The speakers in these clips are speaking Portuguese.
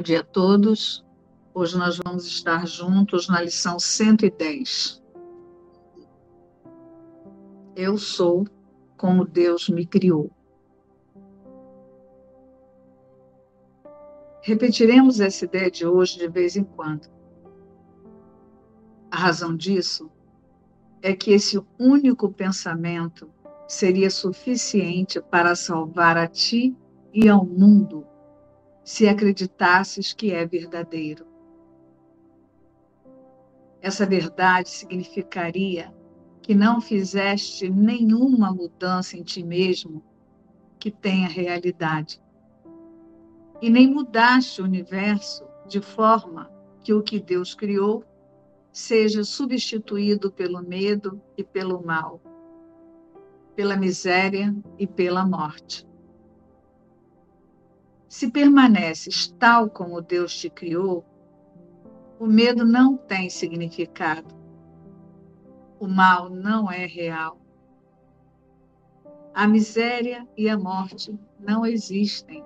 Bom dia a todos. Hoje nós vamos estar juntos na lição 110. Eu sou como Deus me criou. Repetiremos essa ideia de hoje de vez em quando. A razão disso é que esse único pensamento seria suficiente para salvar a ti e ao mundo se acreditasses que é verdadeiro. Essa verdade significaria que não fizeste nenhuma mudança em ti mesmo que tenha realidade. E nem mudaste o universo de forma que o que Deus criou seja substituído pelo medo e pelo mal, pela miséria e pela morte. Se permaneces tal como Deus te criou, o medo não tem significado. O mal não é real. A miséria e a morte não existem.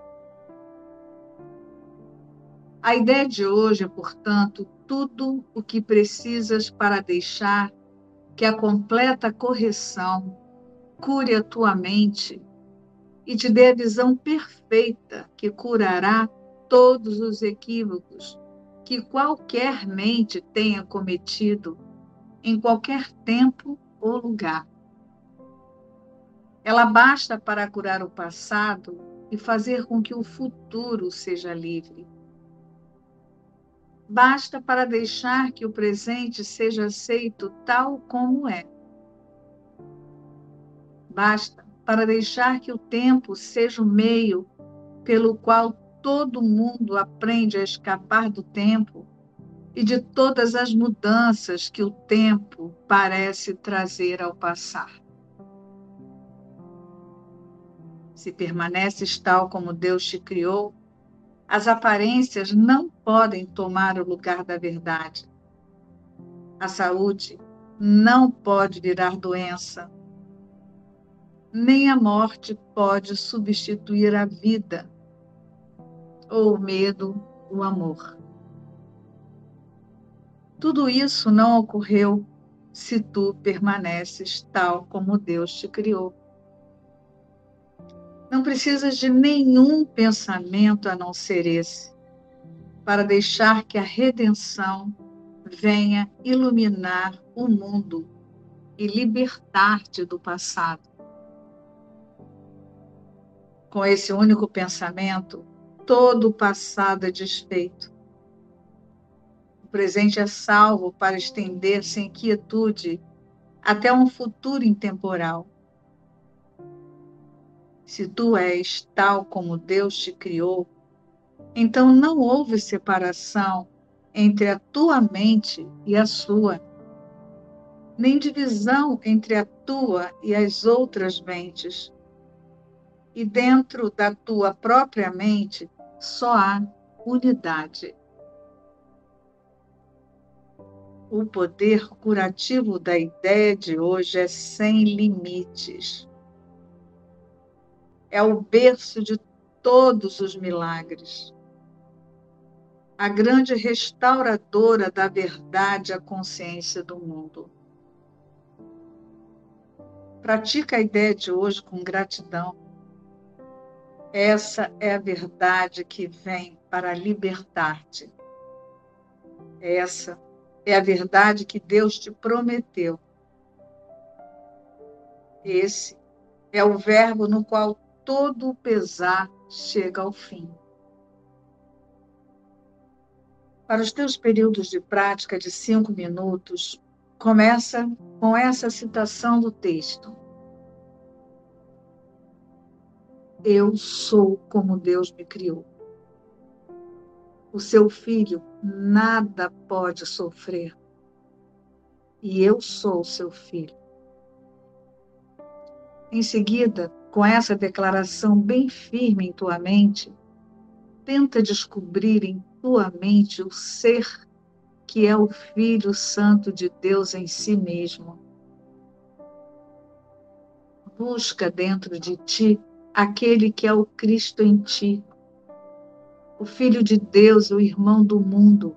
A ideia de hoje é, portanto, tudo o que precisas para deixar que a completa correção cure a tua mente e te dê a visão perfeita que curará todos os equívocos que qualquer mente tenha cometido em qualquer tempo ou lugar. Ela basta para curar o passado e fazer com que o futuro seja livre. Basta para deixar que o presente seja aceito tal como é. Basta para deixar que o tempo seja o meio pelo qual todo mundo aprende a escapar do tempo e de todas as mudanças que o tempo parece trazer ao passar. Se permaneces tal como Deus te criou, as aparências não podem tomar o lugar da verdade. A saúde não pode virar doença, nem a morte pode substituir a vida, ou o medo, o amor. Tudo isso não ocorreu se tu permaneces tal como Deus te criou. Não precisas de nenhum pensamento a não ser esse, para deixar que a redenção venha iluminar o mundo e libertar-te do passado com esse único pensamento, todo o passado é desfeito. O presente é salvo para estender sem quietude até um futuro intemporal. Se tu és tal como Deus te criou, então não houve separação entre a tua mente e a sua, nem divisão entre a tua e as outras mentes e dentro da tua própria mente só há unidade. O poder curativo da ideia de hoje é sem limites. É o berço de todos os milagres. A grande restauradora da verdade à consciência do mundo. Pratica a ideia de hoje com gratidão essa é a verdade que vem para libertar-te. Essa é a verdade que Deus te prometeu. Esse é o verbo no qual todo o pesar chega ao fim. Para os teus períodos de prática de cinco minutos, começa com essa citação do texto. Eu sou como Deus me criou. O seu filho nada pode sofrer. E eu sou seu filho. Em seguida, com essa declaração bem firme em tua mente, tenta descobrir em tua mente o ser que é o Filho Santo de Deus em si mesmo. Busca dentro de ti aquele que é o Cristo em ti, o Filho de Deus, o irmão do mundo,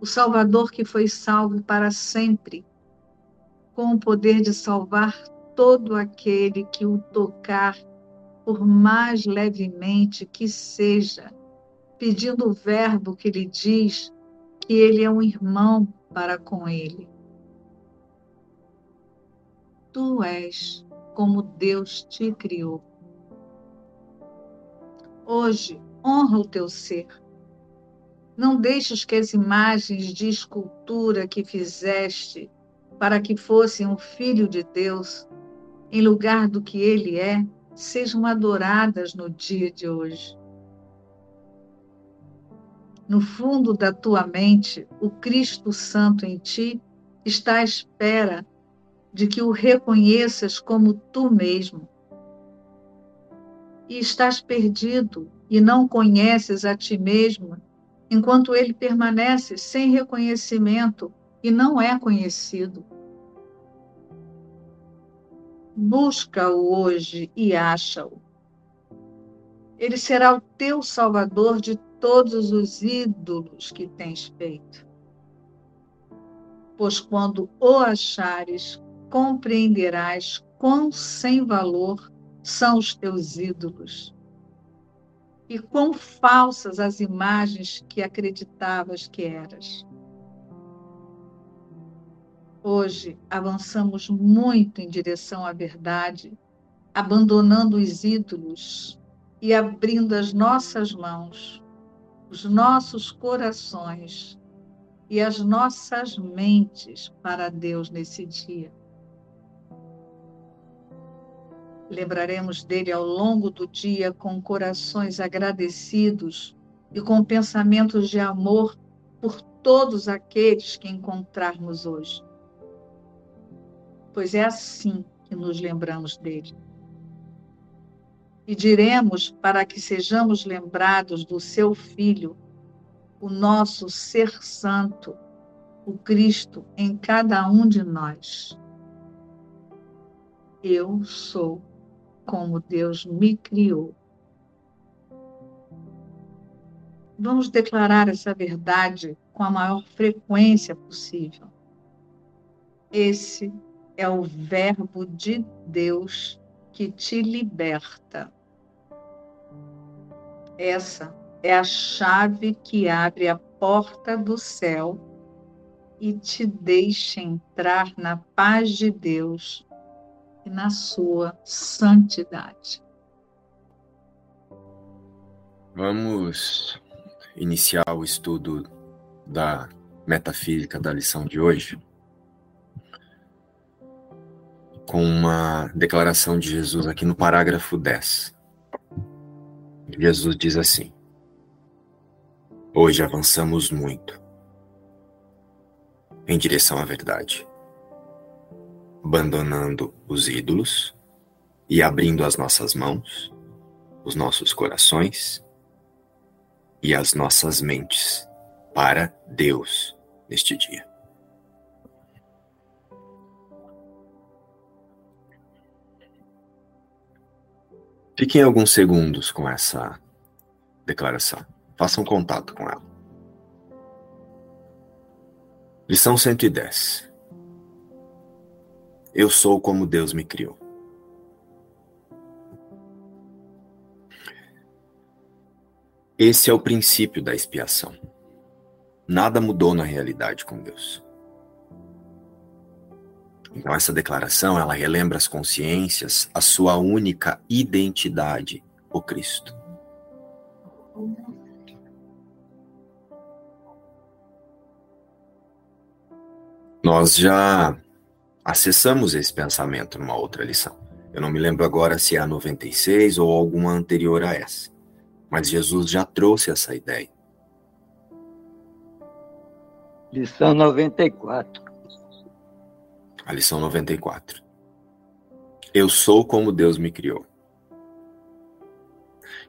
o Salvador que foi salvo para sempre, com o poder de salvar todo aquele que o tocar, por mais levemente que seja, pedindo o verbo que lhe diz que ele é um irmão para com ele. Tu és como Deus te criou. Hoje, honra o teu ser. Não deixes que as imagens de escultura que fizeste para que fosse um filho de Deus, em lugar do que ele é, sejam adoradas no dia de hoje. No fundo da tua mente, o Cristo Santo em ti está à espera de que o reconheças como tu mesmo. E estás perdido e não conheces a ti mesmo, enquanto ele permanece sem reconhecimento e não é conhecido. Busca-o hoje e acha-o. Ele será o teu salvador de todos os ídolos que tens feito. Pois quando o achares, compreenderás quão sem valor são os teus ídolos e quão falsas as imagens que acreditavas que eras. Hoje avançamos muito em direção à verdade, abandonando os ídolos e abrindo as nossas mãos os nossos corações e as nossas mentes para Deus nesse dia. Lembraremos dele ao longo do dia com corações agradecidos e com pensamentos de amor por todos aqueles que encontrarmos hoje. Pois é assim que nos lembramos dele e diremos para que sejamos lembrados do seu Filho, o nosso ser santo, o Cristo em cada um de nós. Eu sou como Deus me criou. Vamos declarar essa verdade com a maior frequência possível. Esse é o Verbo de Deus que te liberta. Essa é a chave que abre a porta do céu e te deixa entrar na paz de Deus e na sua santidade. Vamos iniciar o estudo da metafísica da lição de hoje com uma declaração de Jesus aqui no parágrafo 10. Jesus diz assim: Hoje avançamos muito em direção à verdade, abandonando os ídolos e abrindo as nossas mãos, os nossos corações e as nossas mentes para Deus neste dia. Fiquem alguns segundos com essa declaração. Façam contato com ela. Lição 110. Eu sou como Deus me criou. Esse é o princípio da expiação. Nada mudou na realidade com Deus. Então essa declaração, ela relembra as consciências a sua única identidade, o Cristo. Nós já acessamos esse pensamento numa outra lição. Eu não me lembro agora se é a 96 ou alguma anterior a essa. Mas Jesus já trouxe essa ideia. Lição 94 a lição 94. Eu sou como Deus me criou.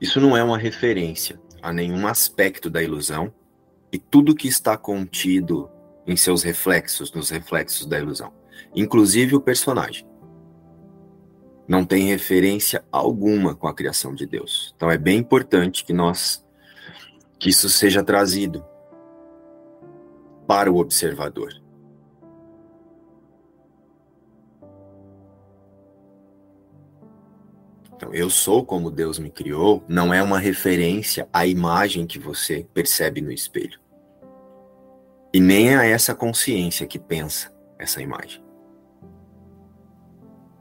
Isso não é uma referência a nenhum aspecto da ilusão e tudo que está contido em seus reflexos, nos reflexos da ilusão, inclusive o personagem. Não tem referência alguma com a criação de Deus. Então é bem importante que nós que isso seja trazido para o observador. Então, eu sou como Deus me criou, não é uma referência à imagem que você percebe no espelho. E nem a essa consciência que pensa essa imagem.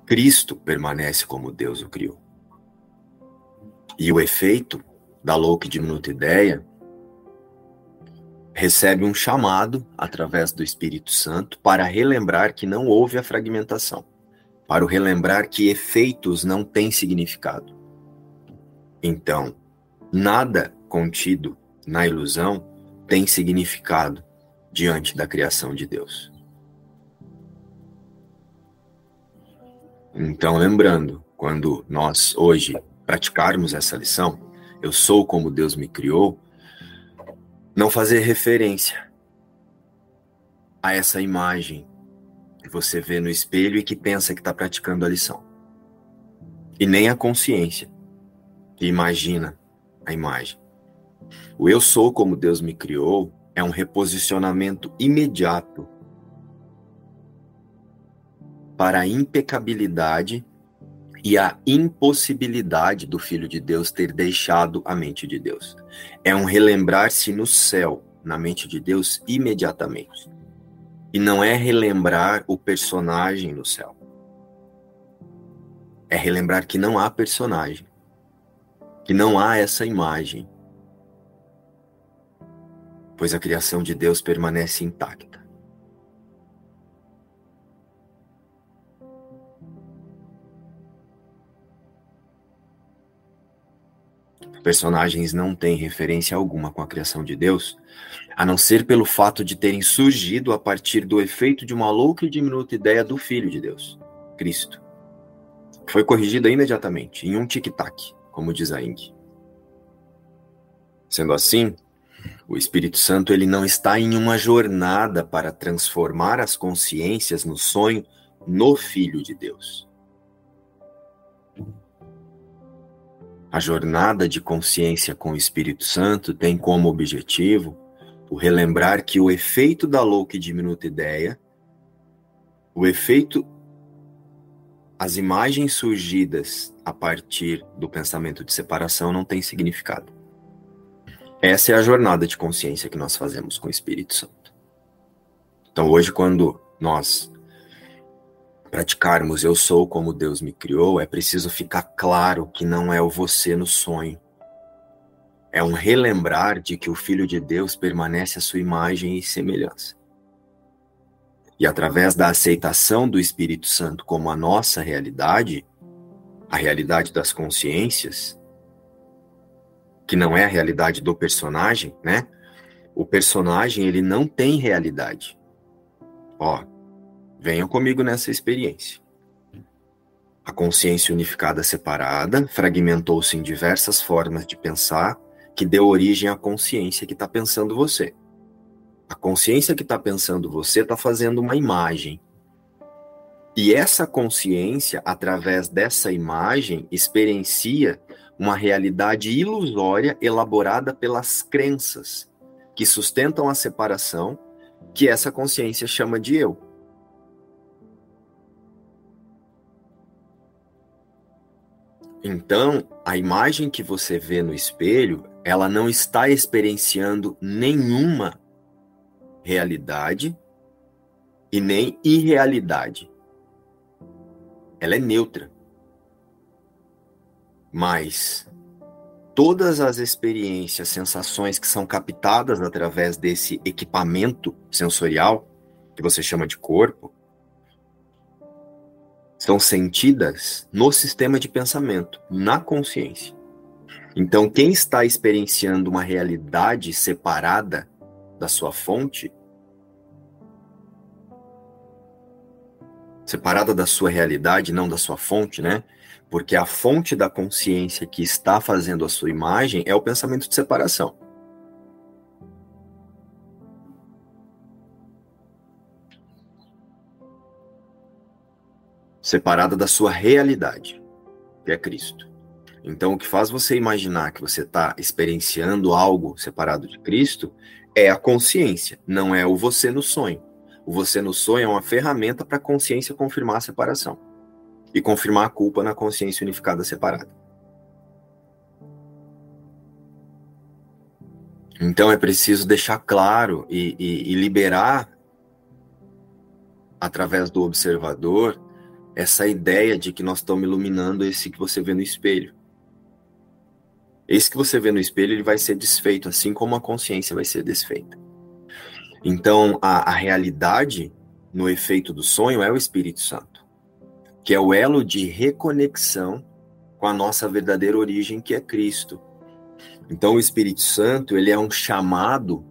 Cristo permanece como Deus o criou. E o efeito da louca e diminuta ideia recebe um chamado através do Espírito Santo para relembrar que não houve a fragmentação para o relembrar que efeitos não têm significado. Então, nada contido na ilusão tem significado diante da criação de Deus. Então, lembrando, quando nós hoje praticarmos essa lição, eu sou como Deus me criou, não fazer referência a essa imagem que você vê no espelho e que pensa que está praticando a lição. E nem a consciência que imagina a imagem. O eu sou como Deus me criou é um reposicionamento imediato para a impecabilidade e a impossibilidade do Filho de Deus ter deixado a mente de Deus. É um relembrar-se no céu, na mente de Deus, imediatamente. E não é relembrar o personagem no céu. É relembrar que não há personagem. Que não há essa imagem. Pois a criação de Deus permanece intacta. Personagens não têm referência alguma com a criação de Deus, a não ser pelo fato de terem surgido a partir do efeito de uma louca e diminuta ideia do Filho de Deus, Cristo. Foi corrigida imediatamente, em um tic-tac, como diz a Ing. Sendo assim, o Espírito Santo ele não está em uma jornada para transformar as consciências no sonho no Filho de Deus. A jornada de consciência com o Espírito Santo tem como objetivo o relembrar que o efeito da louca e diminuta ideia, o efeito, as imagens surgidas a partir do pensamento de separação não tem significado. Essa é a jornada de consciência que nós fazemos com o Espírito Santo. Então, hoje, quando nós praticarmos eu sou como Deus me criou, é preciso ficar claro que não é o você no sonho. É um relembrar de que o Filho de Deus permanece à sua imagem e semelhança. E através da aceitação do Espírito Santo como a nossa realidade, a realidade das consciências, que não é a realidade do personagem, né? O personagem, ele não tem realidade. Ó, Venham comigo nessa experiência. A consciência unificada separada fragmentou-se em diversas formas de pensar que deu origem à consciência que está pensando você. A consciência que está pensando você está fazendo uma imagem. E essa consciência, através dessa imagem, experiencia uma realidade ilusória elaborada pelas crenças que sustentam a separação, que essa consciência chama de eu. Então, a imagem que você vê no espelho, ela não está experienciando nenhuma realidade e nem irrealidade. Ela é neutra. Mas todas as experiências, sensações que são captadas através desse equipamento sensorial, que você chama de corpo, são sentidas no sistema de pensamento, na consciência. Então, quem está experienciando uma realidade separada da sua fonte, separada da sua realidade, não da sua fonte, né? Porque a fonte da consciência que está fazendo a sua imagem é o pensamento de separação. Separada da sua realidade, que é Cristo. Então, o que faz você imaginar que você está experienciando algo separado de Cristo é a consciência, não é o você no sonho. O você no sonho é uma ferramenta para a consciência confirmar a separação e confirmar a culpa na consciência unificada separada. Então é preciso deixar claro e, e, e liberar, através do observador, essa ideia de que nós estamos iluminando esse que você vê no espelho. Esse que você vê no espelho, ele vai ser desfeito, assim como a consciência vai ser desfeita. Então, a, a realidade no efeito do sonho é o Espírito Santo, que é o elo de reconexão com a nossa verdadeira origem, que é Cristo. Então, o Espírito Santo, ele é um chamado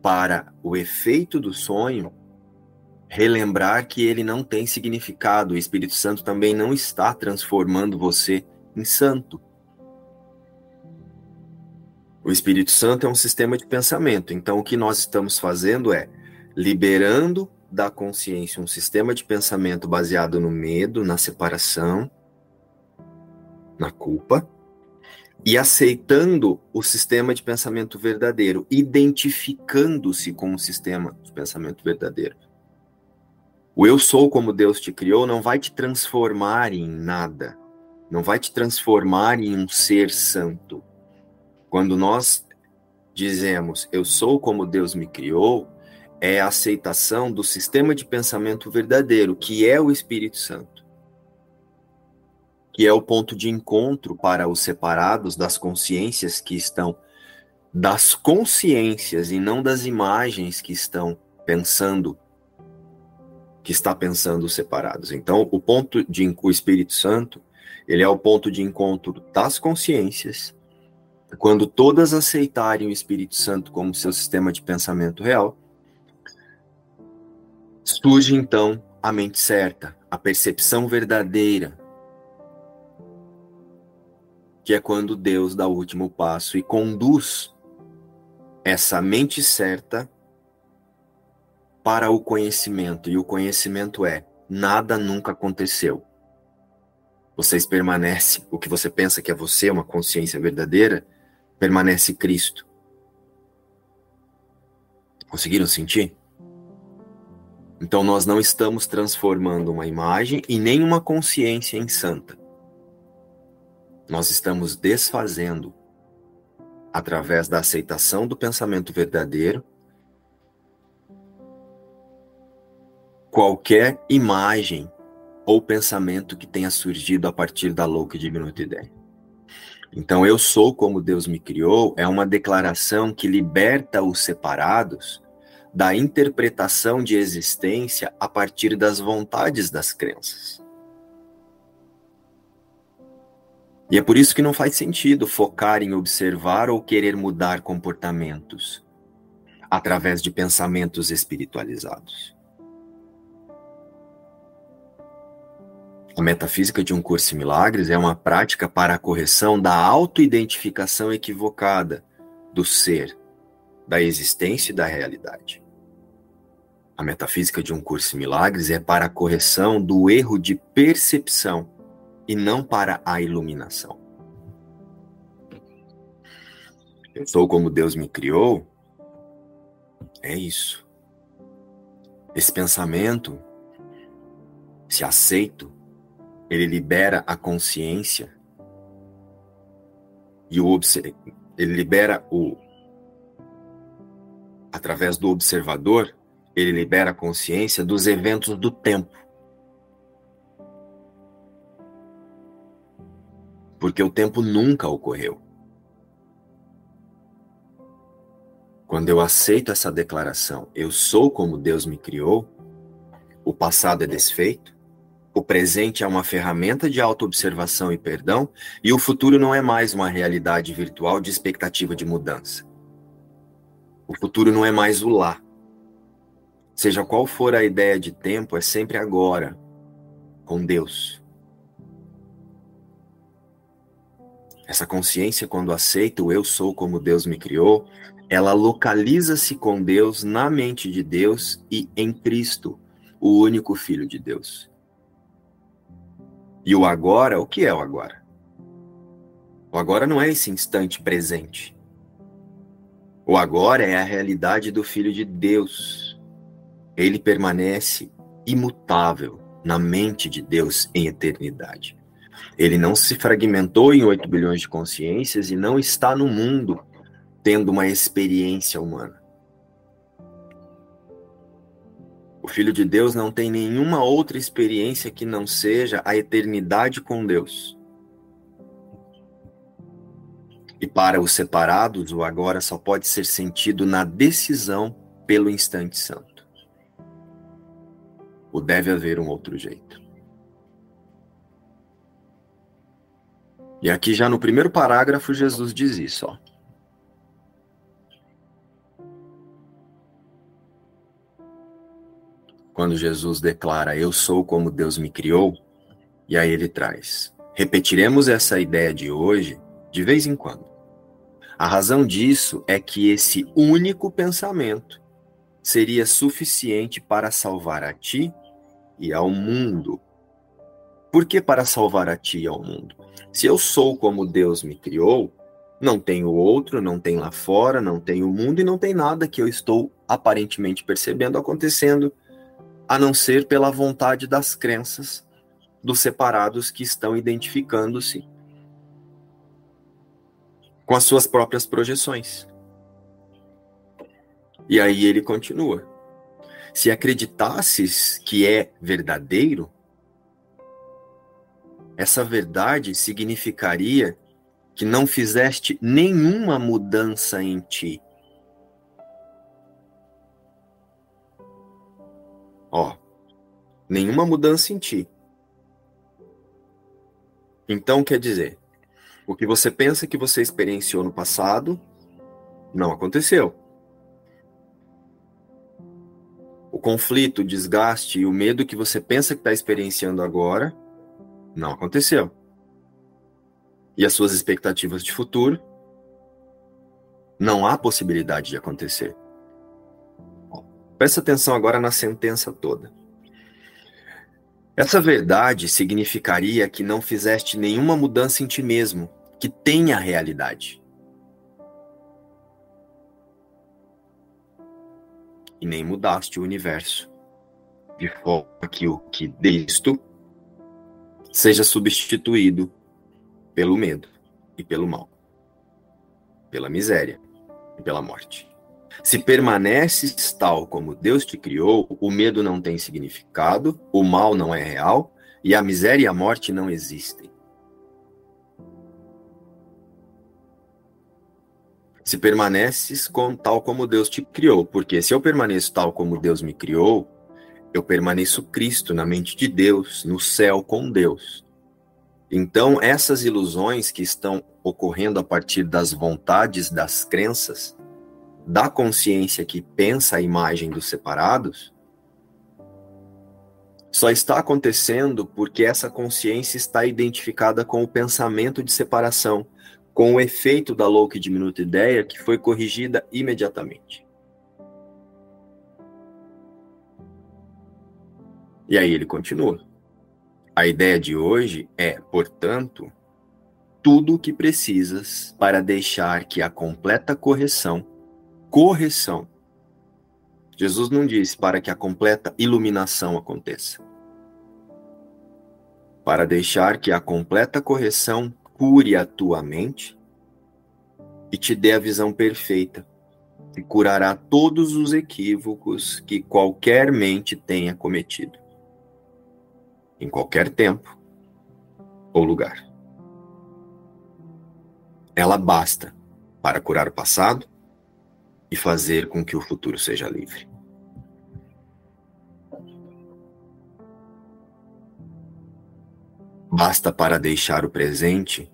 para o efeito do sonho relembrar que ele não tem significado. O Espírito Santo também não está transformando você em santo. O Espírito Santo é um sistema de pensamento. Então, o que nós estamos fazendo é liberando da consciência um sistema de pensamento baseado no medo, na separação, na culpa, e aceitando o sistema de pensamento verdadeiro, identificando-se com o sistema de pensamento verdadeiro. O eu sou como Deus te criou não vai te transformar em nada, não vai te transformar em um ser santo. Quando nós dizemos eu sou como Deus me criou, é a aceitação do sistema de pensamento verdadeiro, que é o Espírito Santo que é o ponto de encontro para os separados das consciências que estão das consciências e não das imagens que estão pensando que está pensando separados. Então, o ponto de o Espírito Santo, ele é o ponto de encontro das consciências. Quando todas aceitarem o Espírito Santo como seu sistema de pensamento real, surge então a mente certa, a percepção verdadeira, que é quando Deus dá o último passo e conduz essa mente certa para o conhecimento. E o conhecimento é: nada nunca aconteceu. Vocês permanecem, o que você pensa que é você, uma consciência verdadeira, permanece Cristo. Conseguiram sentir? Então nós não estamos transformando uma imagem e nem uma consciência em santa. Nós estamos desfazendo, através da aceitação do pensamento verdadeiro, qualquer imagem ou pensamento que tenha surgido a partir da louca e diminuta ideia. Então, eu sou como Deus me criou é uma declaração que liberta os separados da interpretação de existência a partir das vontades das crenças. E é por isso que não faz sentido focar em observar ou querer mudar comportamentos através de pensamentos espiritualizados. A metafísica de um curso em milagres é uma prática para a correção da autoidentificação equivocada do ser, da existência e da realidade. A metafísica de um curso em milagres é para a correção do erro de percepção e não para a iluminação. Eu sou como Deus me criou. É isso. Esse pensamento, se aceito, ele libera a consciência e o ele libera o através do observador, ele libera a consciência dos eventos do tempo. porque o tempo nunca ocorreu. Quando eu aceito essa declaração, eu sou como Deus me criou, o passado é desfeito, o presente é uma ferramenta de autoobservação e perdão, e o futuro não é mais uma realidade virtual de expectativa de mudança. O futuro não é mais o lá. Seja qual for a ideia de tempo, é sempre agora, com Deus. Essa consciência, quando aceita o eu sou como Deus me criou, ela localiza-se com Deus na mente de Deus e em Cristo, o único Filho de Deus. E o agora, o que é o agora? O agora não é esse instante presente. O agora é a realidade do Filho de Deus. Ele permanece imutável na mente de Deus em eternidade. Ele não se fragmentou em 8 bilhões de consciências e não está no mundo tendo uma experiência humana. O Filho de Deus não tem nenhuma outra experiência que não seja a eternidade com Deus. E para os separados, o agora só pode ser sentido na decisão pelo instante santo. O deve haver um outro jeito. E aqui já no primeiro parágrafo Jesus diz isso, ó. Quando Jesus declara eu sou como Deus me criou, e aí ele traz: repetiremos essa ideia de hoje de vez em quando. A razão disso é que esse único pensamento seria suficiente para salvar a ti e ao mundo. Por que para salvar a ti e ao mundo? Se eu sou como Deus me criou, não tenho outro, não tem lá fora, não tem o mundo e não tem nada que eu estou aparentemente percebendo acontecendo, a não ser pela vontade das crenças dos separados que estão identificando-se com as suas próprias projeções. E aí ele continua: se acreditasses que é verdadeiro, essa verdade significaria que não fizeste nenhuma mudança em ti. Ó, nenhuma mudança em ti. Então quer dizer, o que você pensa que você experienciou no passado não aconteceu. O conflito, o desgaste e o medo que você pensa que está experienciando agora não aconteceu. E as suas expectativas de futuro? Não há possibilidade de acontecer. Presta atenção agora na sentença toda. Essa verdade significaria que não fizeste nenhuma mudança em ti mesmo, que tenha realidade. E nem mudaste o universo, de forma que o que disto seja substituído pelo medo e pelo mal, pela miséria e pela morte. Se permaneces tal como Deus te criou, o medo não tem significado, o mal não é real e a miséria e a morte não existem. Se permaneces com, tal como Deus te criou, porque se eu permaneço tal como Deus me criou, eu permaneço Cristo na mente de Deus, no céu com Deus. Então, essas ilusões que estão ocorrendo a partir das vontades, das crenças, da consciência que pensa a imagem dos separados, só está acontecendo porque essa consciência está identificada com o pensamento de separação, com o efeito da louca e diminuta ideia que foi corrigida imediatamente. E aí ele continua. A ideia de hoje é, portanto, tudo o que precisas para deixar que a completa correção, correção, Jesus não disse para que a completa iluminação aconteça. Para deixar que a completa correção cure a tua mente e te dê a visão perfeita, e curará todos os equívocos que qualquer mente tenha cometido em qualquer tempo ou lugar. Ela basta para curar o passado e fazer com que o futuro seja livre. Basta para deixar o presente,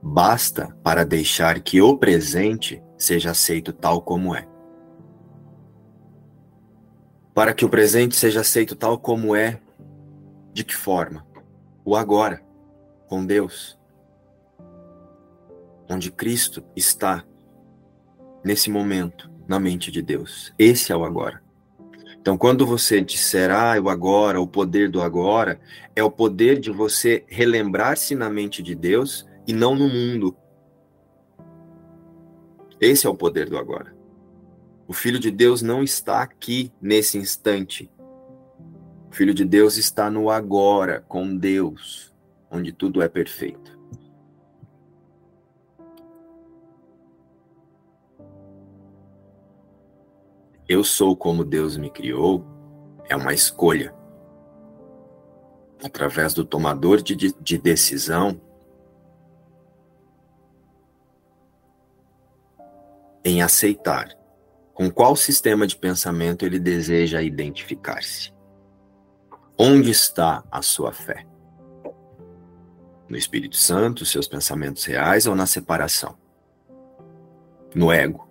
basta para deixar que o presente seja aceito tal como é. Para que o presente seja aceito tal como é, de que forma? O agora, com Deus. Onde Cristo está nesse momento na mente de Deus. Esse é o agora. Então, quando você disser, ah, o agora, o poder do agora, é o poder de você relembrar-se na mente de Deus e não no mundo. Esse é o poder do agora. O Filho de Deus não está aqui nesse instante. O Filho de Deus está no agora, com Deus, onde tudo é perfeito. Eu sou como Deus me criou é uma escolha. Através do tomador de, de decisão, em aceitar com qual sistema de pensamento ele deseja identificar-se. Onde está a sua fé? No Espírito Santo, seus pensamentos reais ou na separação? No ego,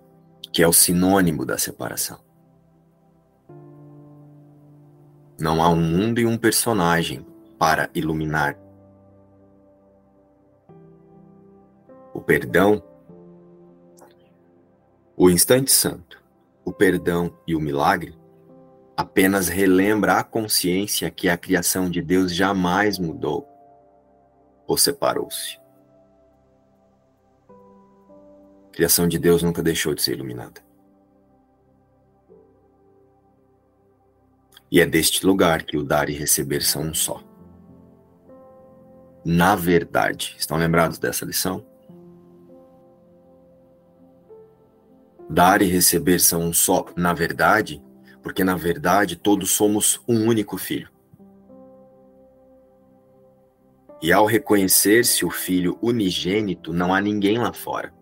que é o sinônimo da separação. Não há um mundo e um personagem para iluminar. O perdão, o instante santo, o perdão e o milagre apenas relembra a consciência que a criação de Deus jamais mudou ou separou-se. A criação de Deus nunca deixou de ser iluminada. E é deste lugar que o dar e receber são um só. Na verdade, estão lembrados dessa lição? Dar e receber são um só, na verdade, porque na verdade todos somos um único filho. E ao reconhecer-se o filho unigênito, não há ninguém lá fora.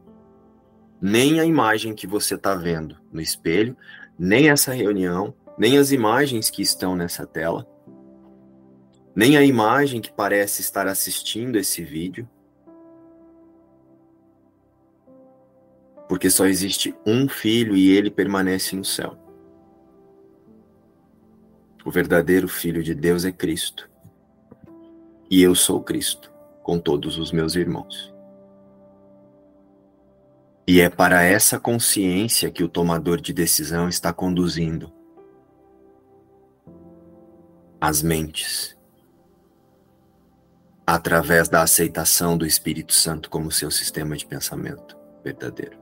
Nem a imagem que você está vendo no espelho, nem essa reunião, nem as imagens que estão nessa tela, nem a imagem que parece estar assistindo esse vídeo, porque só existe um filho e ele permanece no céu. O verdadeiro Filho de Deus é Cristo. E eu sou Cristo, com todos os meus irmãos. E é para essa consciência que o tomador de decisão está conduzindo as mentes através da aceitação do Espírito Santo como seu sistema de pensamento verdadeiro.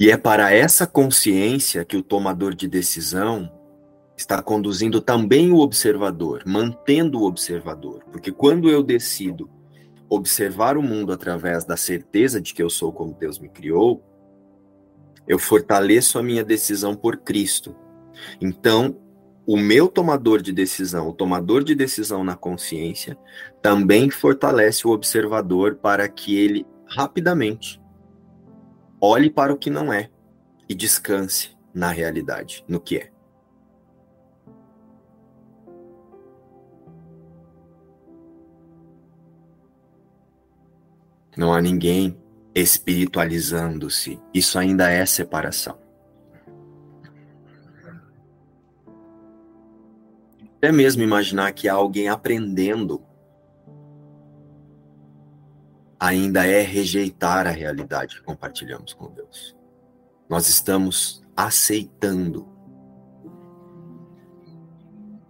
E é para essa consciência que o tomador de decisão está conduzindo também o observador, mantendo o observador, porque quando eu decido observar o mundo através da certeza de que eu sou como Deus me criou, eu fortaleço a minha decisão por Cristo. Então, o meu tomador de decisão, o tomador de decisão na consciência, também fortalece o observador para que ele rapidamente olhe para o que não é e descanse na realidade, no que é. Não há ninguém espiritualizando-se. Isso ainda é separação. Até mesmo imaginar que há alguém aprendendo ainda é rejeitar a realidade que compartilhamos com Deus. Nós estamos aceitando.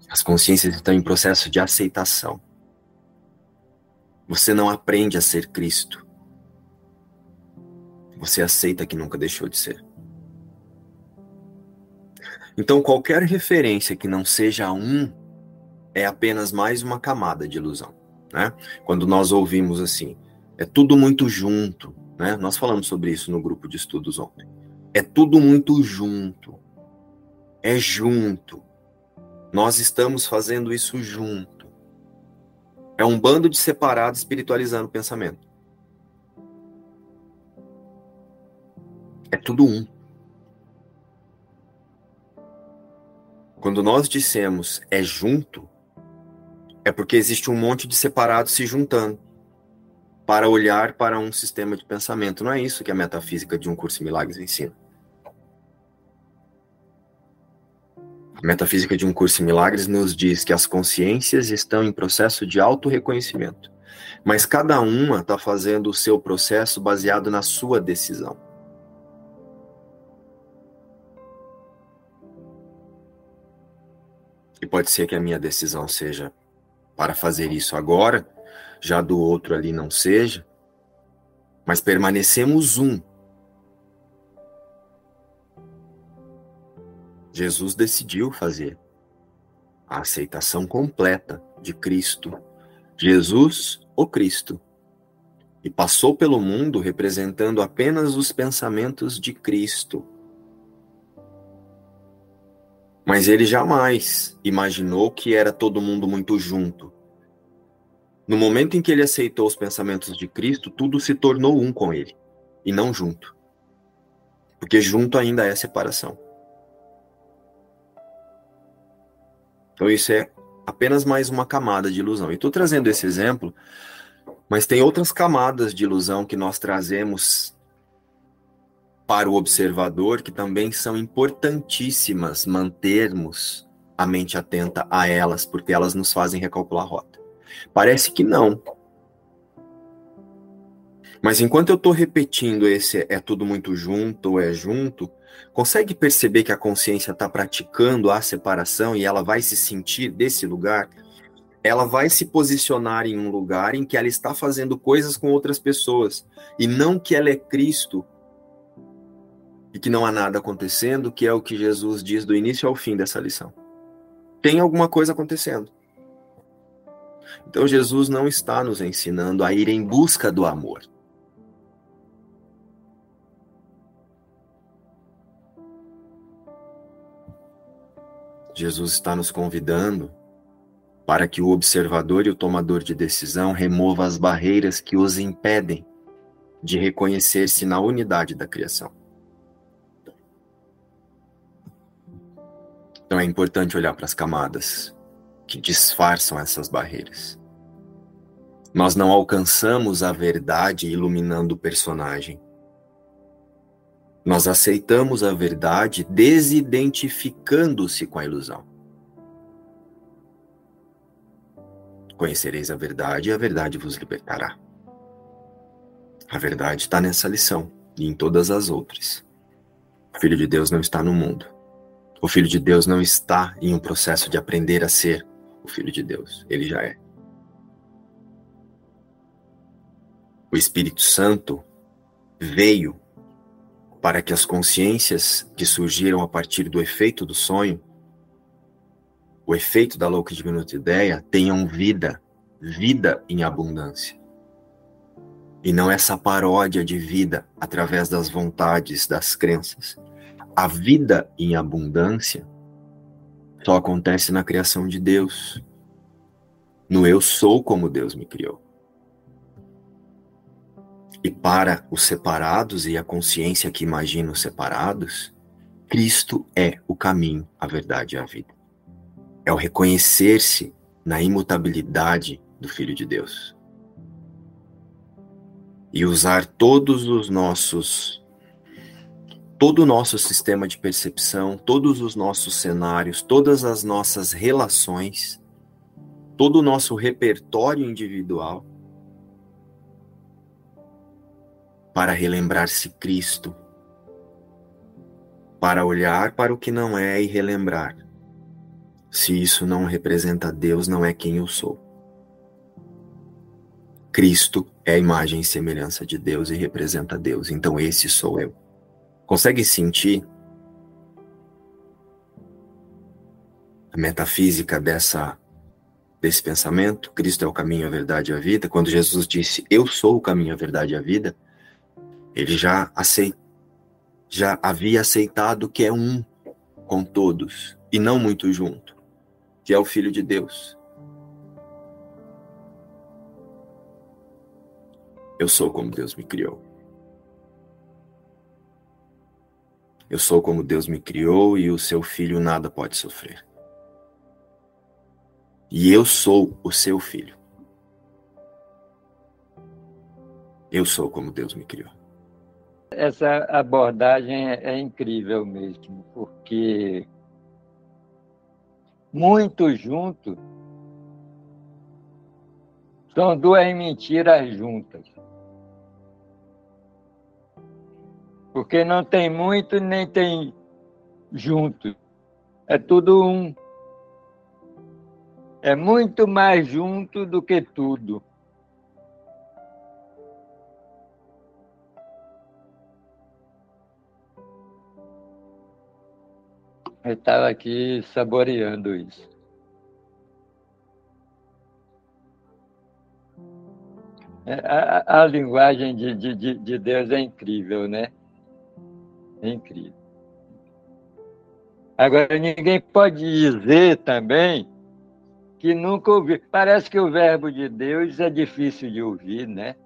As consciências estão em processo de aceitação. Você não aprende a ser Cristo. Você aceita que nunca deixou de ser. Então, qualquer referência que não seja um é apenas mais uma camada de ilusão, né? Quando nós ouvimos assim, é tudo muito junto, né? Nós falamos sobre isso no grupo de estudos ontem. É tudo muito junto. É junto. Nós estamos fazendo isso junto. É um bando de separados espiritualizando o pensamento. É tudo um. Quando nós dissemos é junto, é porque existe um monte de separados se juntando para olhar para um sistema de pensamento. Não é isso que a metafísica de um curso de milagres ensina. A metafísica de um curso de milagres nos diz que as consciências estão em processo de auto-reconhecimento, mas cada uma está fazendo o seu processo baseado na sua decisão. E pode ser que a minha decisão seja para fazer isso agora, já do outro ali não seja, mas permanecemos um. Jesus decidiu fazer a aceitação completa de Cristo. Jesus, o Cristo. E passou pelo mundo representando apenas os pensamentos de Cristo. Mas ele jamais imaginou que era todo mundo muito junto. No momento em que ele aceitou os pensamentos de Cristo, tudo se tornou um com ele, e não junto. Porque junto ainda é separação. Então isso é apenas mais uma camada de ilusão. E estou trazendo esse exemplo, mas tem outras camadas de ilusão que nós trazemos para o observador que também são importantíssimas mantermos a mente atenta a elas, porque elas nos fazem recalcular a rota. Parece que não. Mas enquanto eu estou repetindo esse é tudo muito junto ou é junto, consegue perceber que a consciência está praticando a separação e ela vai se sentir desse lugar? Ela vai se posicionar em um lugar em que ela está fazendo coisas com outras pessoas e não que ela é Cristo e que não há nada acontecendo, que é o que Jesus diz do início ao fim dessa lição. Tem alguma coisa acontecendo. Então Jesus não está nos ensinando a ir em busca do amor. Jesus está nos convidando para que o observador e o tomador de decisão remova as barreiras que os impedem de reconhecer-se na unidade da criação. Então é importante olhar para as camadas que disfarçam essas barreiras. Nós não alcançamos a verdade iluminando o personagem. Nós aceitamos a verdade desidentificando-se com a ilusão. Conhecereis a verdade e a verdade vos libertará. A verdade está nessa lição e em todas as outras. O Filho de Deus não está no mundo. O Filho de Deus não está em um processo de aprender a ser o Filho de Deus. Ele já é. O Espírito Santo veio para que as consciências que surgiram a partir do efeito do sonho, o efeito da louca e diminuta ideia, tenham vida, vida em abundância. E não essa paródia de vida através das vontades, das crenças. A vida em abundância só acontece na criação de Deus. No eu sou como Deus me criou. E para os separados e a consciência que imagina os separados, Cristo é o caminho, a verdade e a vida. É o reconhecer-se na imutabilidade do Filho de Deus. E usar todos os nossos todo o nosso sistema de percepção, todos os nossos cenários, todas as nossas relações, todo o nosso repertório individual para relembrar-se Cristo, para olhar para o que não é e relembrar. Se isso não representa Deus, não é quem eu sou. Cristo é a imagem e semelhança de Deus e representa Deus, então esse sou eu. Consegue sentir a metafísica dessa desse pensamento? Cristo é o caminho, a verdade e a vida. Quando Jesus disse: "Eu sou o caminho, a verdade e a vida", ele já aceit, já havia aceitado que é um com todos e não muito junto, que é o Filho de Deus. Eu sou como Deus me criou. Eu sou como Deus me criou e o seu filho nada pode sofrer. E eu sou o seu filho. Eu sou como Deus me criou. Essa abordagem é, é incrível mesmo, porque muito junto são duas mentiras juntas. Porque não tem muito nem tem junto. É tudo um. é muito mais junto do que tudo. Eu estava aqui saboreando isso. É, a, a linguagem de, de, de Deus é incrível, né? É incrível. Agora, ninguém pode dizer também que nunca ouviu. Parece que o verbo de Deus é difícil de ouvir, né?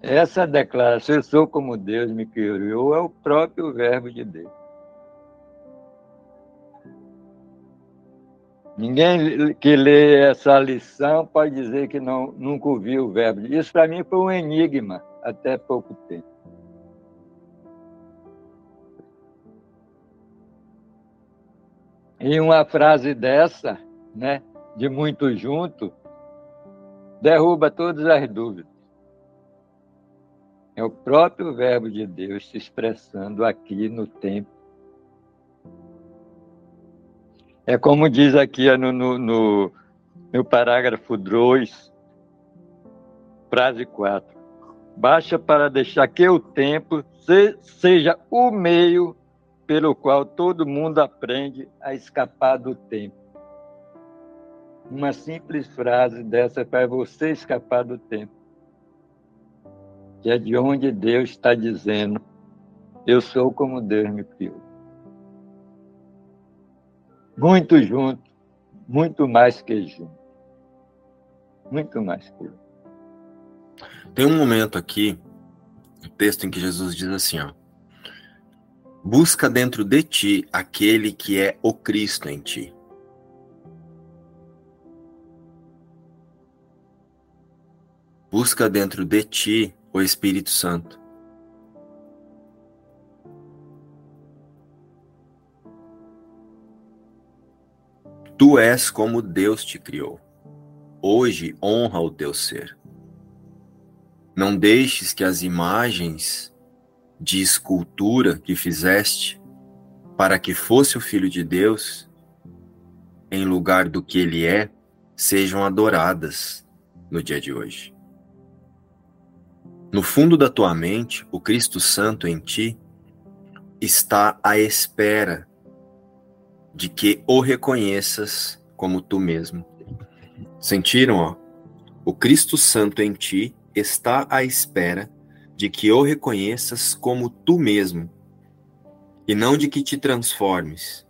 Essa declaração, eu sou como Deus me criou, é o próprio verbo de Deus. Ninguém que lê essa lição pode dizer que não, nunca ouviu o verbo. Isso para mim foi um enigma até pouco tempo. E uma frase dessa, né, de muito junto, derruba todas as dúvidas. É o próprio Verbo de Deus se expressando aqui no tempo. É como diz aqui no, no, no, no parágrafo 2, frase 4. Baixa para deixar que o tempo se, seja o meio pelo qual todo mundo aprende a escapar do tempo. Uma simples frase dessa para você escapar do tempo que é de onde Deus está dizendo: Eu sou como Deus me criou. Muito junto, muito mais que junto. Muito mais que junto. Tem um momento aqui, um texto em que Jesus diz assim: ó, Busca dentro de ti aquele que é o Cristo em ti. Busca dentro de ti o Espírito Santo. Tu és como Deus te criou. Hoje honra o teu ser. Não deixes que as imagens de escultura que fizeste para que fosse o Filho de Deus, em lugar do que ele é, sejam adoradas no dia de hoje. No fundo da tua mente, o Cristo Santo em ti está à espera de que o reconheças como tu mesmo. Sentiram, ó? O Cristo Santo em ti está à espera de que o reconheças como tu mesmo e não de que te transformes.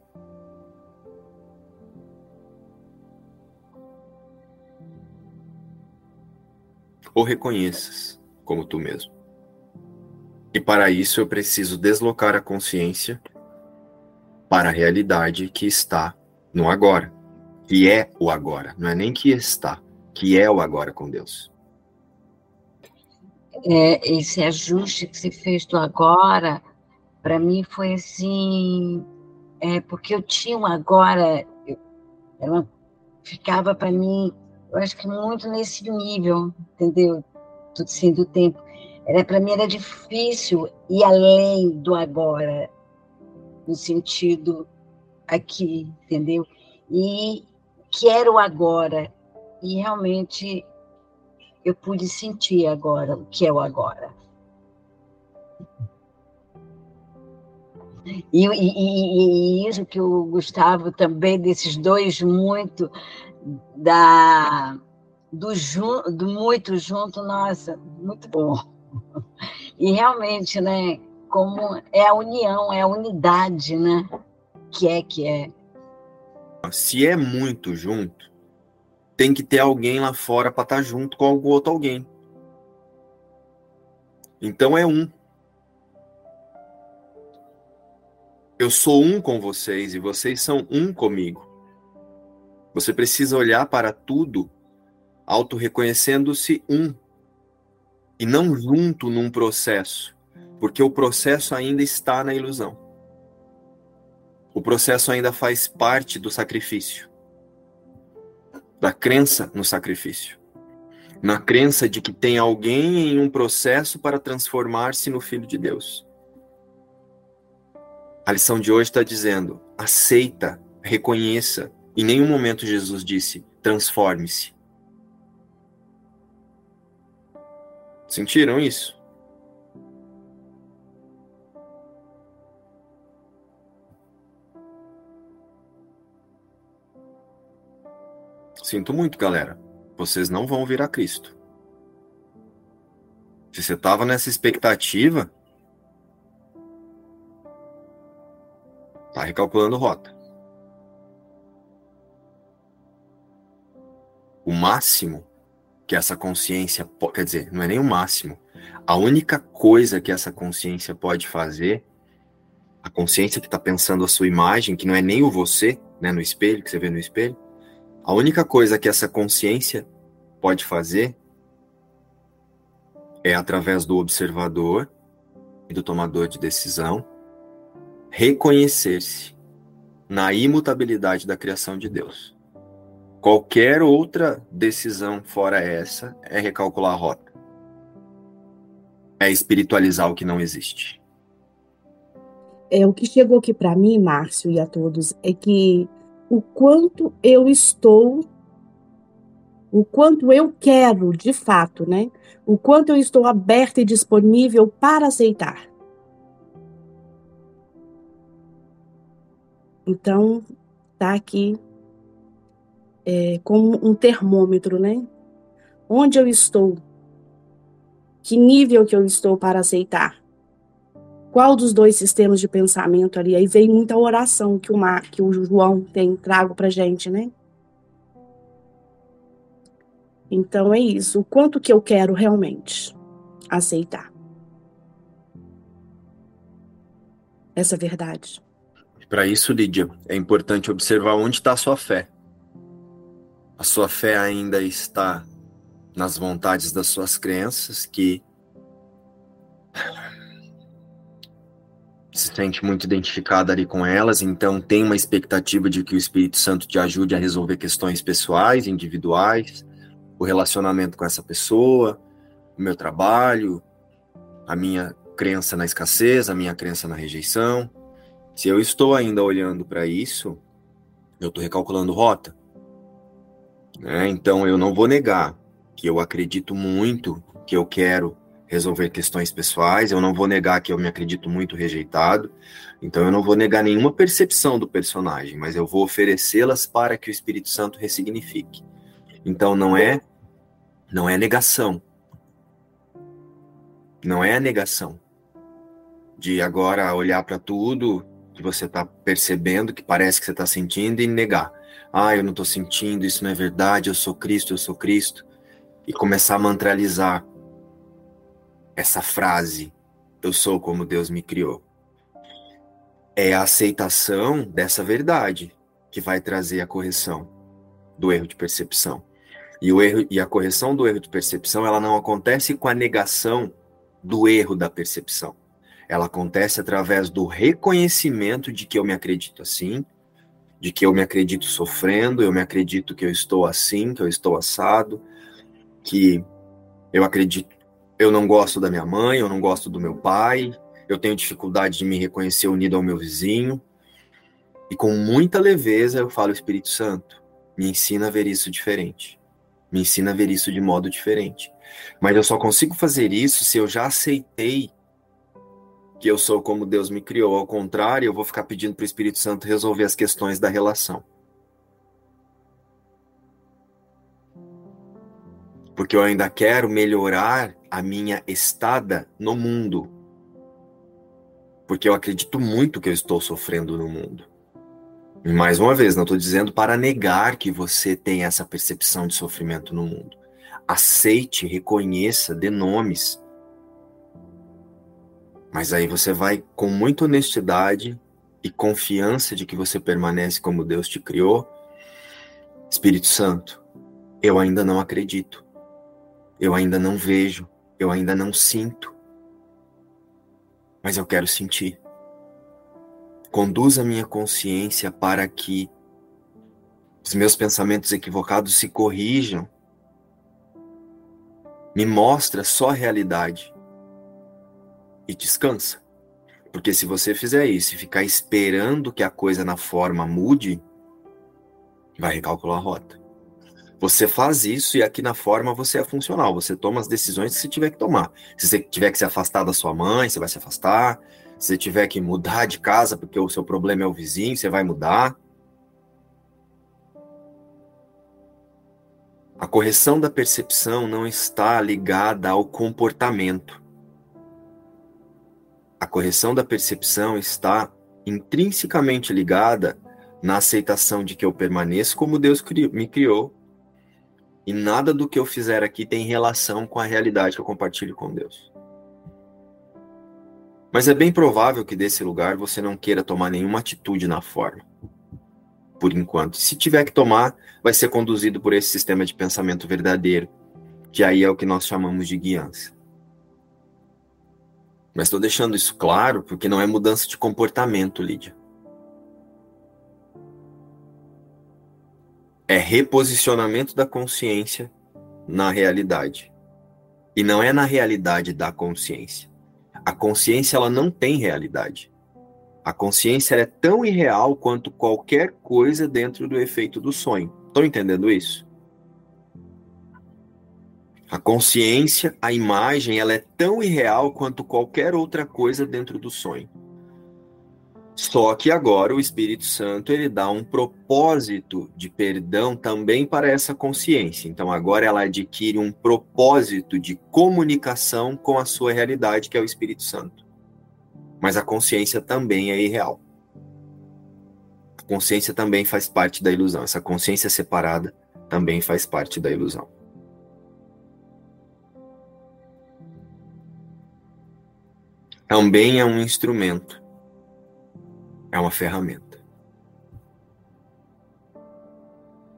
O reconheças como tu mesmo. E para isso eu preciso deslocar a consciência para a realidade que está no agora, que é o agora, não é nem que está, que é o agora com Deus. É, esse ajuste que você fez do agora, para mim foi assim, é, porque eu tinha um agora, eu, ficava para mim, eu acho que muito nesse nível, entendeu? tudo assim, do tempo. Era para mim era difícil ir além do agora, no sentido aqui, entendeu? E quero agora. E realmente eu pude sentir agora o que é o agora. E, e, e, isso que o Gustavo também, desses dois, muito da do, jun, do muito junto, nossa, muito bom. E realmente, né, como é a união, é a unidade, né, que é que é. Se é muito junto, tem que ter alguém lá fora para estar tá junto com algum outro alguém. Então é um. Eu sou um com vocês e vocês são um comigo. Você precisa olhar para tudo auto-reconhecendo-se um e não junto num processo, porque o processo ainda está na ilusão. O processo ainda faz parte do sacrifício, da crença no sacrifício, na crença de que tem alguém em um processo para transformar-se no Filho de Deus. A lição de hoje está dizendo: aceita, reconheça. Em nenhum momento Jesus disse: transforme-se. Sentiram isso? Sinto muito, galera. Vocês não vão vir a Cristo. Se você estava nessa expectativa, tá recalculando rota. O máximo que essa consciência, quer dizer, não é nem o máximo. A única coisa que essa consciência pode fazer, a consciência que está pensando a sua imagem, que não é nem o você, né, no espelho, que você vê no espelho, a única coisa que essa consciência pode fazer é através do observador e do tomador de decisão reconhecer-se na imutabilidade da criação de Deus. Qualquer outra decisão fora essa é recalcular a rota. É espiritualizar o que não existe. É o que chegou aqui para mim, Márcio e a todos, é que o quanto eu estou o quanto eu quero, de fato, né? O quanto eu estou aberta e disponível para aceitar. Então, tá aqui é, como um termômetro, né? Onde eu estou? Que nível que eu estou para aceitar? Qual dos dois sistemas de pensamento ali? Aí vem muita oração que o, Mar, que o João tem trago para gente, né? Então é isso. O quanto que eu quero realmente aceitar essa verdade. Para isso, Lídia, é importante observar onde está a sua fé. A sua fé ainda está nas vontades das suas crenças, que se sente muito identificada ali com elas, então tem uma expectativa de que o Espírito Santo te ajude a resolver questões pessoais, individuais, o relacionamento com essa pessoa, o meu trabalho, a minha crença na escassez, a minha crença na rejeição. Se eu estou ainda olhando para isso, eu estou recalculando rota. Né? Então eu não vou negar que eu acredito muito que eu quero resolver questões pessoais, eu não vou negar que eu me acredito muito rejeitado, então eu não vou negar nenhuma percepção do personagem, mas eu vou oferecê-las para que o Espírito Santo ressignifique. Então não é não é negação. Não é a negação de agora olhar para tudo que você está percebendo, que parece que você está sentindo e negar. Ah, eu não estou sentindo, isso não é verdade, eu sou Cristo, eu sou Cristo. E começar a mantralizar essa frase, eu sou como Deus me criou. É a aceitação dessa verdade que vai trazer a correção do erro de percepção. E o erro e a correção do erro de percepção, ela não acontece com a negação do erro da percepção. Ela acontece através do reconhecimento de que eu me acredito assim, de que eu me acredito sofrendo, eu me acredito que eu estou assim, que eu estou assado, que eu acredito, eu não gosto da minha mãe, eu não gosto do meu pai, eu tenho dificuldade de me reconhecer unido ao meu vizinho. E com muita leveza eu falo, Espírito Santo, me ensina a ver isso diferente. Me ensina a ver isso de modo diferente. Mas eu só consigo fazer isso se eu já aceitei que eu sou como Deus me criou. Ao contrário, eu vou ficar pedindo para o Espírito Santo resolver as questões da relação. Porque eu ainda quero melhorar a minha estada no mundo. Porque eu acredito muito que eu estou sofrendo no mundo. E mais uma vez, não estou dizendo para negar que você tem essa percepção de sofrimento no mundo. Aceite, reconheça, dê nomes mas aí você vai com muita honestidade e confiança de que você permanece como Deus te criou. Espírito Santo, eu ainda não acredito. Eu ainda não vejo, eu ainda não sinto. Mas eu quero sentir. Conduza minha consciência para que os meus pensamentos equivocados se corrijam. Me mostra só a realidade e descansa. Porque se você fizer isso e ficar esperando que a coisa na forma mude, vai recalcular a rota. Você faz isso e aqui na forma você é funcional. Você toma as decisões que você tiver que tomar. Se você tiver que se afastar da sua mãe, você vai se afastar. Se você tiver que mudar de casa porque o seu problema é o vizinho, você vai mudar. A correção da percepção não está ligada ao comportamento. A correção da percepção está intrinsecamente ligada na aceitação de que eu permaneço como Deus me criou e nada do que eu fizer aqui tem relação com a realidade que eu compartilho com Deus. Mas é bem provável que desse lugar você não queira tomar nenhuma atitude na forma. Por enquanto. Se tiver que tomar, vai ser conduzido por esse sistema de pensamento verdadeiro, que aí é o que nós chamamos de guiança. Mas estou deixando isso claro porque não é mudança de comportamento, Lídia. É reposicionamento da consciência na realidade. E não é na realidade da consciência. A consciência ela não tem realidade. A consciência é tão irreal quanto qualquer coisa dentro do efeito do sonho. Estão entendendo isso? A consciência, a imagem, ela é tão irreal quanto qualquer outra coisa dentro do sonho. Só que agora o Espírito Santo ele dá um propósito de perdão também para essa consciência. Então agora ela adquire um propósito de comunicação com a sua realidade, que é o Espírito Santo. Mas a consciência também é irreal. A consciência também faz parte da ilusão. Essa consciência separada também faz parte da ilusão. Também é um instrumento é uma ferramenta.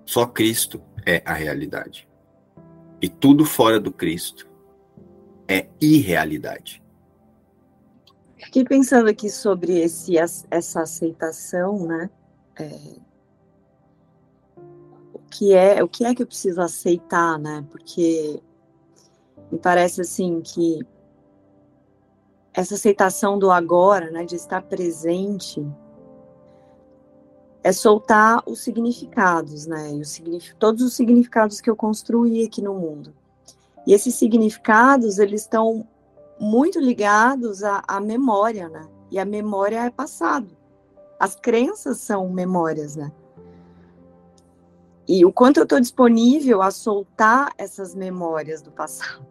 Só Cristo é a realidade. E tudo fora do Cristo é irrealidade. Fiquei pensando aqui sobre esse, essa aceitação, né? É, o que é o que é que eu preciso aceitar, né? Porque me parece assim que essa aceitação do agora, né, de estar presente, é soltar os significados, né? Os signific... Todos os significados que eu construí aqui no mundo. E esses significados, eles estão muito ligados à, à memória, né? E a memória é passado. As crenças são memórias, né? E o quanto eu estou disponível a soltar essas memórias do passado.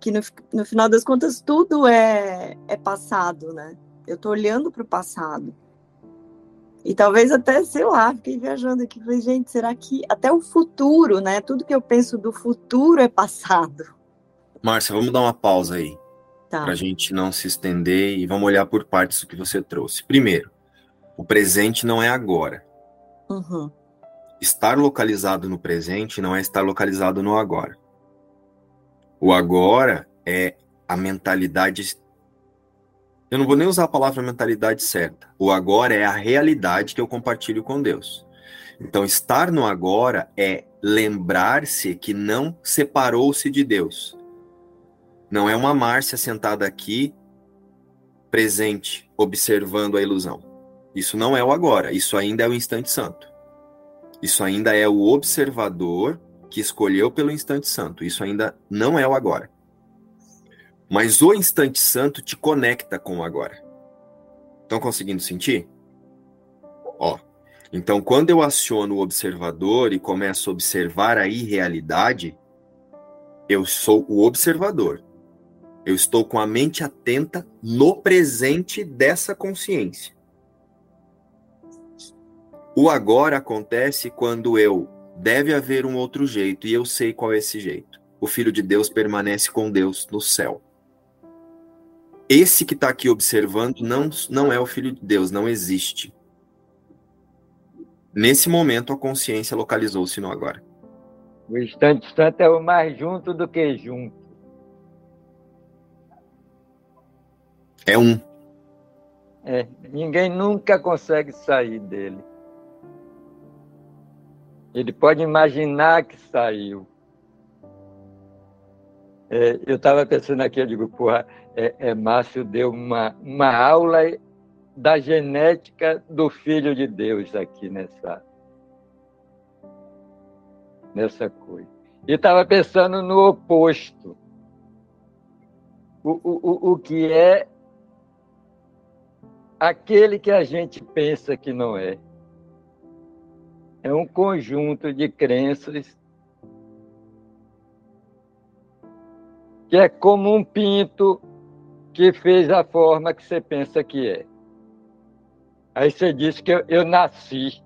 Que no, no final das contas tudo é, é passado, né? Eu estou olhando para o passado. E talvez até, sei lá, fiquei viajando aqui, falei, gente, será que até o futuro, né? Tudo que eu penso do futuro é passado. Márcia, vamos dar uma pausa aí. Tá. Para a gente não se estender e vamos olhar por partes do que você trouxe. Primeiro, o presente não é agora. Uhum. Estar localizado no presente não é estar localizado no agora. O agora é a mentalidade eu não vou nem usar a palavra mentalidade certa. O agora é a realidade que eu compartilho com Deus. Então, estar no agora é lembrar-se que não separou-se de Deus. Não é uma Márcia sentada aqui, presente, observando a ilusão. Isso não é o agora, isso ainda é o instante santo. Isso ainda é o observador que escolheu pelo instante santo. Isso ainda não é o agora. Mas o instante santo te conecta com o agora. Estão conseguindo sentir? Ó. Então, quando eu aciono o observador e começo a observar a irrealidade, eu sou o observador. Eu estou com a mente atenta no presente dessa consciência. O agora acontece quando eu deve haver um outro jeito e eu sei qual é esse jeito. O filho de Deus permanece com Deus no céu esse que está aqui observando não, não é o Filho de Deus, não existe. Nesse momento, a consciência localizou-se no agora. O instante santo é o mais junto do que junto. É um. É, ninguém nunca consegue sair dele. Ele pode imaginar que saiu. É, eu estava pensando aqui, eu digo, porra, é, é, Márcio deu uma, uma aula da genética do Filho de Deus aqui nessa, nessa coisa. E estava pensando no oposto. O, o, o que é aquele que a gente pensa que não é. É um conjunto de crenças que é como um pinto que fez a forma que você pensa que é. Aí você disse que eu, eu nasci.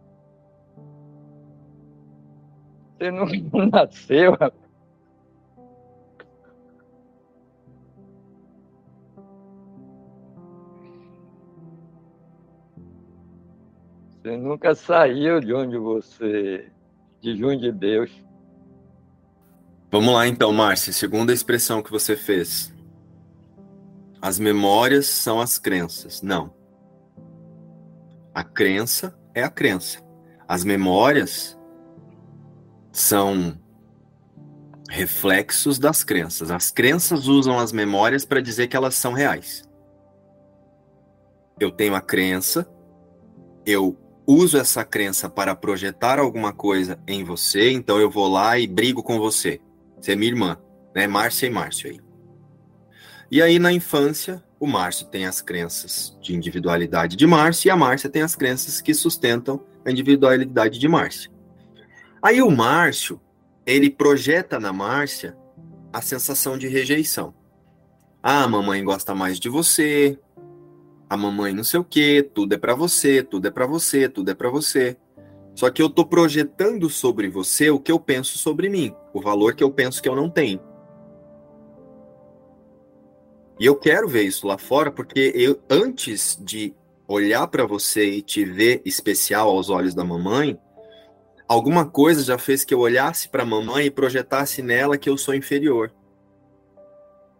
Você não nasceu, rapaz. Você nunca saiu de onde você, de junho de Deus. Vamos lá então, Márcia. Segunda expressão que você fez. As memórias são as crenças. Não. A crença é a crença. As memórias são reflexos das crenças. As crenças usam as memórias para dizer que elas são reais. Eu tenho a crença, eu uso essa crença para projetar alguma coisa em você, então eu vou lá e brigo com você. Você é minha irmã, né? Márcia e Márcio aí. E aí na infância, o Márcio tem as crenças de individualidade de Márcio e a Márcia tem as crenças que sustentam a individualidade de Márcia. Aí o Márcio, ele projeta na Márcia a sensação de rejeição. Ah, a mamãe gosta mais de você, a mamãe não sei o quê, tudo é para você, tudo é para você, tudo é para você. Só que eu tô projetando sobre você o que eu penso sobre mim, o valor que eu penso que eu não tenho. E eu quero ver isso lá fora porque eu antes de olhar para você e te ver especial aos olhos da mamãe, alguma coisa já fez que eu olhasse para a mamãe e projetasse nela que eu sou inferior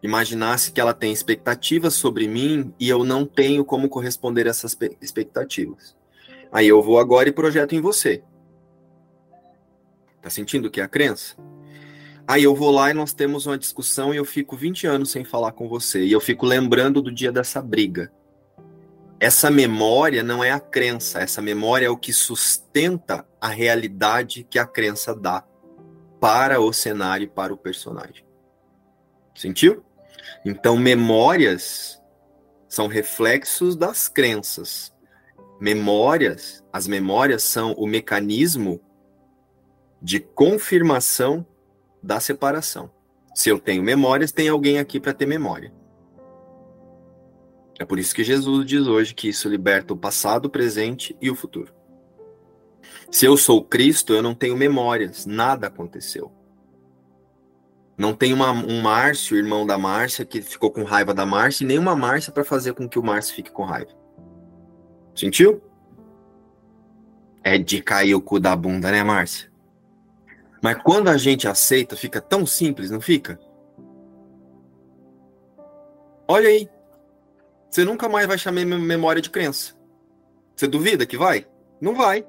imaginasse que ela tem expectativas sobre mim e eu não tenho como corresponder a essas expectativas. Aí eu vou agora e projeto em você. Tá sentindo que é a crença? Aí eu vou lá e nós temos uma discussão e eu fico 20 anos sem falar com você. E eu fico lembrando do dia dessa briga. Essa memória não é a crença, essa memória é o que sustenta a realidade que a crença dá para o cenário e para o personagem. Sentiu? Então, memórias são reflexos das crenças. Memórias, as memórias são o mecanismo de confirmação da separação. Se eu tenho memórias, tem alguém aqui para ter memória. É por isso que Jesus diz hoje que isso liberta o passado, o presente e o futuro. Se eu sou Cristo, eu não tenho memórias, nada aconteceu. Não tem uma, um Márcio, irmão da Márcia, que ficou com raiva da Márcia, e nenhuma Márcia para fazer com que o Márcio fique com raiva. Sentiu? É de cair o cu da bunda, né, Márcia? Mas quando a gente aceita, fica tão simples, não fica? Olha aí. Você nunca mais vai chamar memória de crença. Você duvida que vai? Não vai.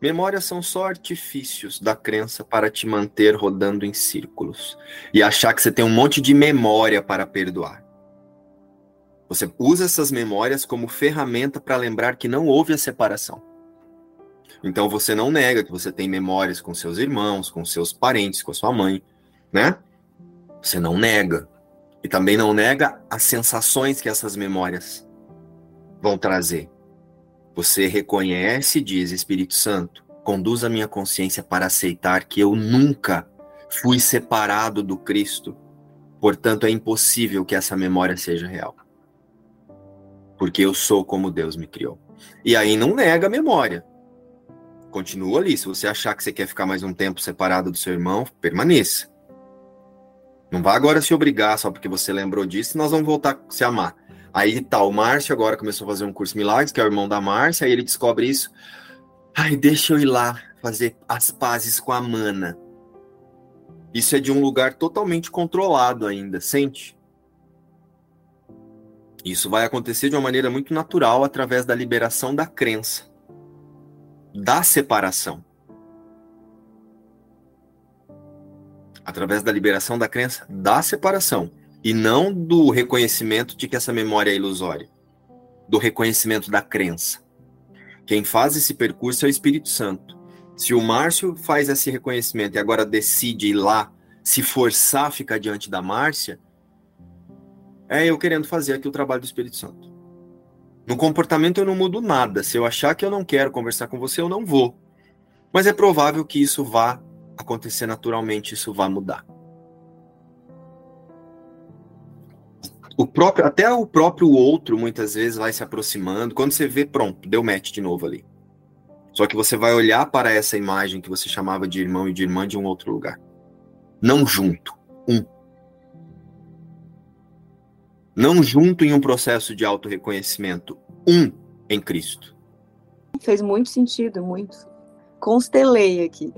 Memórias são só artifícios da crença para te manter rodando em círculos e achar que você tem um monte de memória para perdoar. Você usa essas memórias como ferramenta para lembrar que não houve a separação. Então você não nega que você tem memórias com seus irmãos, com seus parentes, com a sua mãe, né? Você não nega. E também não nega as sensações que essas memórias vão trazer. Você reconhece diz, Espírito Santo, conduz a minha consciência para aceitar que eu nunca fui separado do Cristo. Portanto, é impossível que essa memória seja real. Porque eu sou como Deus me criou. E aí não nega a memória. Continua ali. Se você achar que você quer ficar mais um tempo separado do seu irmão, permaneça. Não vá agora se obrigar só porque você lembrou disso e nós vamos voltar a se amar. Aí tá, o Márcio agora começou a fazer um curso Milagres, que é o irmão da Márcia, aí ele descobre isso. Ai, deixa eu ir lá fazer as pazes com a mana. Isso é de um lugar totalmente controlado ainda, sente? Isso vai acontecer de uma maneira muito natural através da liberação da crença, da separação. através da liberação da crença da separação e não do reconhecimento de que essa memória é ilusória, do reconhecimento da crença. Quem faz esse percurso é o Espírito Santo. Se o Márcio faz esse reconhecimento e agora decide ir lá, se forçar a ficar diante da Márcia, é eu querendo fazer aqui o trabalho do Espírito Santo. No comportamento eu não mudo nada. Se eu achar que eu não quero conversar com você, eu não vou. Mas é provável que isso vá acontecer naturalmente, isso vá mudar. O próprio, até o próprio outro muitas vezes vai se aproximando. Quando você vê, pronto, deu match de novo ali. Só que você vai olhar para essa imagem que você chamava de irmão e de irmã de um outro lugar. Não junto, um. Não junto em um processo de auto-reconhecimento, um em Cristo. Fez muito sentido, muito constelei aqui.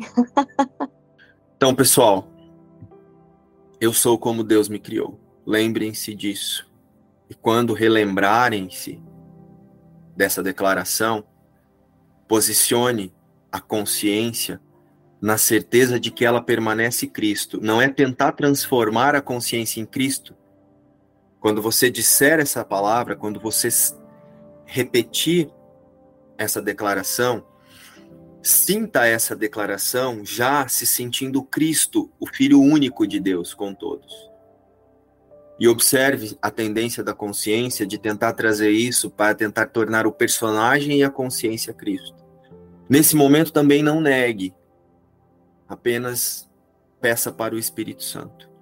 então, pessoal, eu sou como Deus me criou. Lembrem-se disso. E quando relembrarem-se dessa declaração, posicione a consciência na certeza de que ela permanece Cristo. Não é tentar transformar a consciência em Cristo. Quando você disser essa palavra, quando você repetir essa declaração, Sinta essa declaração já se sentindo Cristo, o Filho único de Deus com todos. E observe a tendência da consciência de tentar trazer isso para tentar tornar o personagem e a consciência Cristo. Nesse momento também não negue, apenas peça para o Espírito Santo.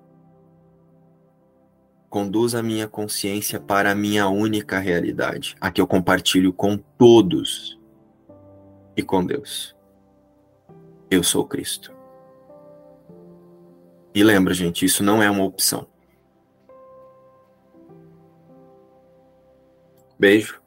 Conduza a minha consciência para a minha única realidade, a que eu compartilho com todos e com Deus. Eu sou Cristo. E lembra, gente, isso não é uma opção. Beijo.